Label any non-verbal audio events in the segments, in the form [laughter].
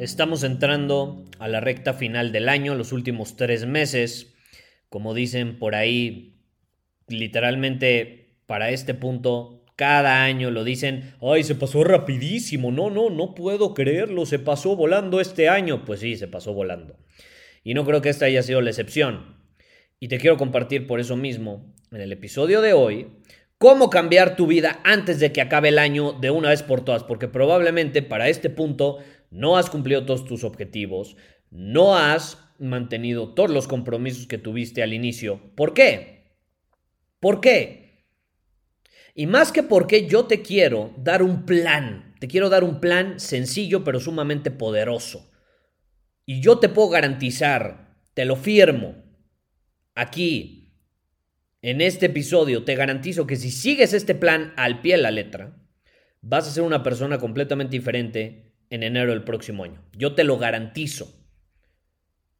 Estamos entrando a la recta final del año, los últimos tres meses. Como dicen por ahí, literalmente para este punto, cada año lo dicen, ay, se pasó rapidísimo, no, no, no puedo creerlo, se pasó volando este año. Pues sí, se pasó volando. Y no creo que esta haya sido la excepción. Y te quiero compartir por eso mismo, en el episodio de hoy, cómo cambiar tu vida antes de que acabe el año de una vez por todas, porque probablemente para este punto no has cumplido todos tus objetivos, no has mantenido todos los compromisos que tuviste al inicio. ¿Por qué? ¿Por qué? Y más que porque yo te quiero dar un plan, te quiero dar un plan sencillo pero sumamente poderoso. Y yo te puedo garantizar, te lo firmo, aquí, en este episodio, te garantizo que si sigues este plan al pie de la letra, vas a ser una persona completamente diferente en enero del próximo año. Yo te lo garantizo.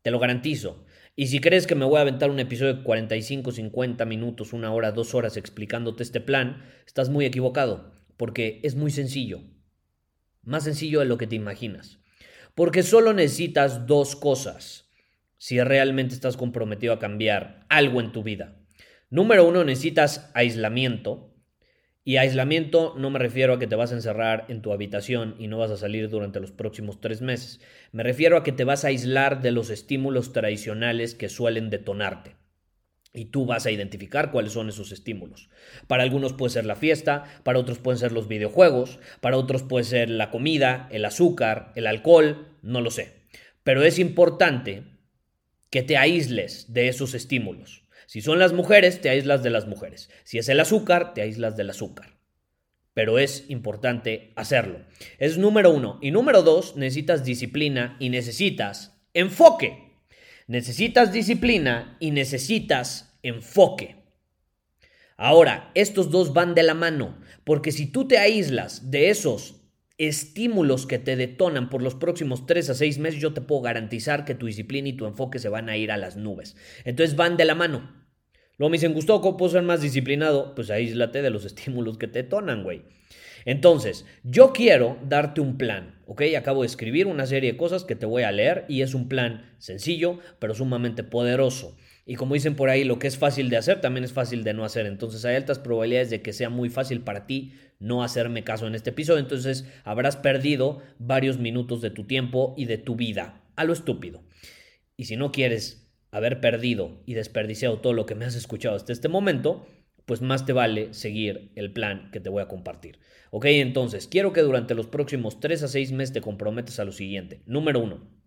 Te lo garantizo. Y si crees que me voy a aventar un episodio de 45, 50 minutos, una hora, dos horas explicándote este plan, estás muy equivocado, porque es muy sencillo. Más sencillo de lo que te imaginas. Porque solo necesitas dos cosas si realmente estás comprometido a cambiar algo en tu vida. Número uno, necesitas aislamiento. Y aislamiento no me refiero a que te vas a encerrar en tu habitación y no vas a salir durante los próximos tres meses. Me refiero a que te vas a aislar de los estímulos tradicionales que suelen detonarte. Y tú vas a identificar cuáles son esos estímulos. Para algunos puede ser la fiesta, para otros pueden ser los videojuegos, para otros puede ser la comida, el azúcar, el alcohol, no lo sé. Pero es importante que te aísles de esos estímulos. Si son las mujeres, te aíslas de las mujeres. Si es el azúcar, te aíslas del azúcar. Pero es importante hacerlo. Es número uno. Y número dos, necesitas disciplina y necesitas enfoque. Necesitas disciplina y necesitas enfoque. Ahora, estos dos van de la mano, porque si tú te aíslas de esos estímulos que te detonan por los próximos tres a seis meses, yo te puedo garantizar que tu disciplina y tu enfoque se van a ir a las nubes. Entonces van de la mano. Luego me dicen, Gustavo, ¿cómo puedo ser más disciplinado? Pues aíslate de los [laughs] estímulos que te tonan, güey. Entonces, yo quiero darte un plan, ¿ok? Acabo de escribir una serie de cosas que te voy a leer y es un plan sencillo, pero sumamente poderoso. Y como dicen por ahí, lo que es fácil de hacer también es fácil de no hacer. Entonces hay altas probabilidades de que sea muy fácil para ti no hacerme caso en este episodio. Entonces habrás perdido varios minutos de tu tiempo y de tu vida. A lo estúpido. Y si no quieres haber perdido y desperdiciado todo lo que me has escuchado hasta este momento, pues más te vale seguir el plan que te voy a compartir. Ok, entonces, quiero que durante los próximos 3 a 6 meses te comprometas a lo siguiente. Número 1.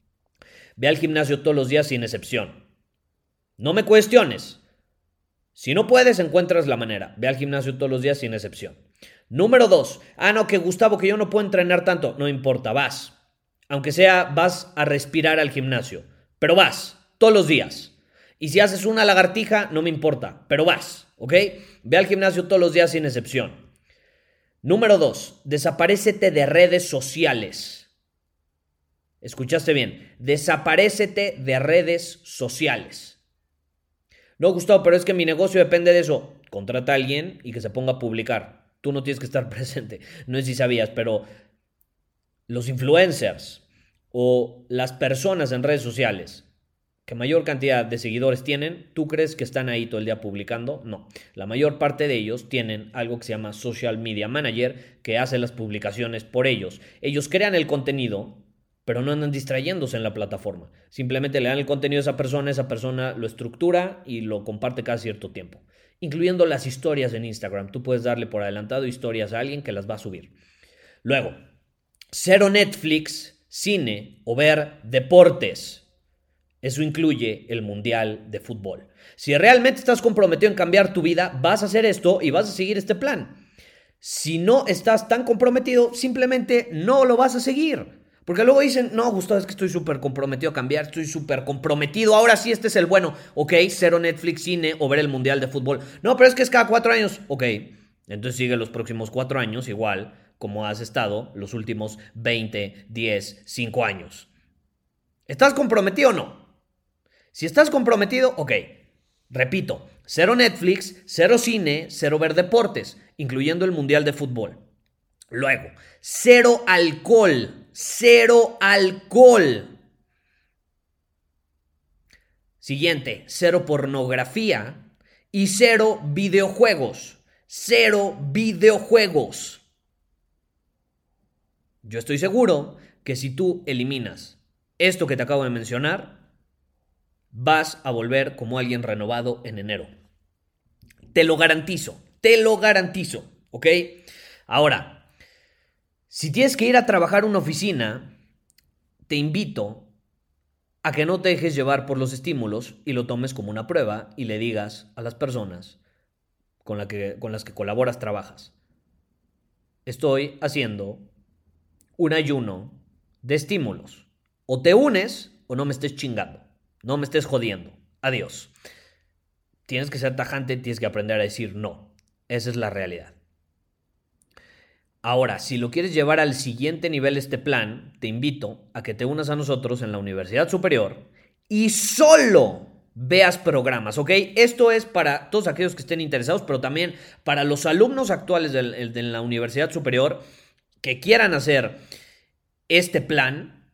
Ve al gimnasio todos los días sin excepción. No me cuestiones. Si no puedes, encuentras la manera. Ve al gimnasio todos los días sin excepción. Número 2. Ah, no, que Gustavo, que yo no puedo entrenar tanto. No importa, vas. Aunque sea, vas a respirar al gimnasio. Pero vas todos los días. Y si haces una lagartija, no me importa, pero vas, ¿ok? Ve al gimnasio todos los días sin excepción. Número dos, desaparecete de redes sociales. Escuchaste bien, desaparecete de redes sociales. No, Gustavo, pero es que mi negocio depende de eso. Contrata a alguien y que se ponga a publicar. Tú no tienes que estar [laughs] presente. No sé si sabías, pero los influencers o las personas en redes sociales que mayor cantidad de seguidores tienen, ¿tú crees que están ahí todo el día publicando? No. La mayor parte de ellos tienen algo que se llama Social Media Manager, que hace las publicaciones por ellos. Ellos crean el contenido pero no andan distrayéndose en la plataforma. Simplemente le dan el contenido a esa persona, esa persona lo estructura y lo comparte cada cierto tiempo. Incluyendo las historias en Instagram. Tú puedes darle por adelantado historias a alguien que las va a subir. Luego, cero Netflix, cine o ver deportes. Eso incluye el Mundial de Fútbol. Si realmente estás comprometido en cambiar tu vida, vas a hacer esto y vas a seguir este plan. Si no estás tan comprometido, simplemente no lo vas a seguir. Porque luego dicen, no, Gustavo, es que estoy súper comprometido a cambiar, estoy súper comprometido, ahora sí este es el bueno. Ok, cero Netflix, cine o ver el Mundial de Fútbol. No, pero es que es cada cuatro años. Ok, entonces sigue los próximos cuatro años igual como has estado los últimos 20, 10, 5 años. ¿Estás comprometido o no? Si estás comprometido, ok. Repito, cero Netflix, cero cine, cero ver deportes, incluyendo el Mundial de Fútbol. Luego, cero alcohol, cero alcohol. Siguiente, cero pornografía y cero videojuegos. Cero videojuegos. Yo estoy seguro que si tú eliminas esto que te acabo de mencionar, vas a volver como alguien renovado en enero. Te lo garantizo, te lo garantizo, ¿ok? Ahora, si tienes que ir a trabajar una oficina, te invito a que no te dejes llevar por los estímulos y lo tomes como una prueba y le digas a las personas con, que, con las que colaboras, trabajas. Estoy haciendo un ayuno de estímulos. O te unes o no me estés chingando. No me estés jodiendo. Adiós. Tienes que ser tajante, tienes que aprender a decir no. Esa es la realidad. Ahora, si lo quieres llevar al siguiente nivel este plan, te invito a que te unas a nosotros en la Universidad Superior y solo veas programas, ¿ok? Esto es para todos aquellos que estén interesados, pero también para los alumnos actuales de la Universidad Superior que quieran hacer este plan,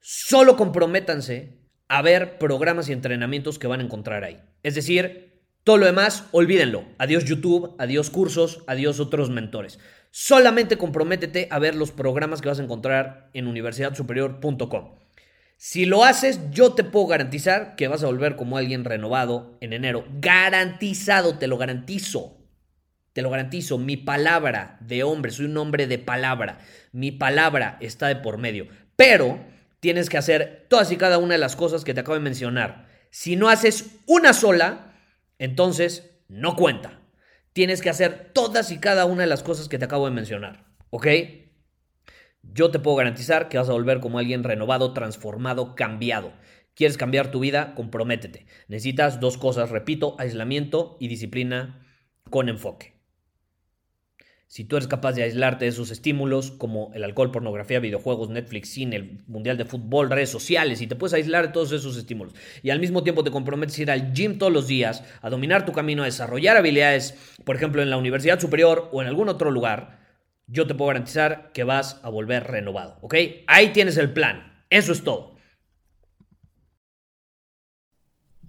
solo comprométanse a ver programas y entrenamientos que van a encontrar ahí. Es decir, todo lo demás, olvídenlo. Adiós YouTube, adiós cursos, adiós otros mentores. Solamente comprométete a ver los programas que vas a encontrar en universidadsuperior.com. Si lo haces, yo te puedo garantizar que vas a volver como alguien renovado en enero. Garantizado, te lo garantizo. Te lo garantizo, mi palabra de hombre, soy un hombre de palabra. Mi palabra está de por medio. Pero tienes que hacer todas y cada una de las cosas que te acabo de mencionar. Si no haces una sola, entonces no cuenta. Tienes que hacer todas y cada una de las cosas que te acabo de mencionar. ¿Ok? Yo te puedo garantizar que vas a volver como alguien renovado, transformado, cambiado. ¿Quieres cambiar tu vida? Comprométete. Necesitas dos cosas, repito, aislamiento y disciplina con enfoque. Si tú eres capaz de aislarte de esos estímulos como el alcohol, pornografía, videojuegos, Netflix, cine, el mundial de fútbol, redes sociales, y te puedes aislar de todos esos estímulos y al mismo tiempo te comprometes a ir al gym todos los días, a dominar tu camino, a desarrollar habilidades, por ejemplo, en la universidad superior o en algún otro lugar, yo te puedo garantizar que vas a volver renovado, ¿ok? Ahí tienes el plan. Eso es todo.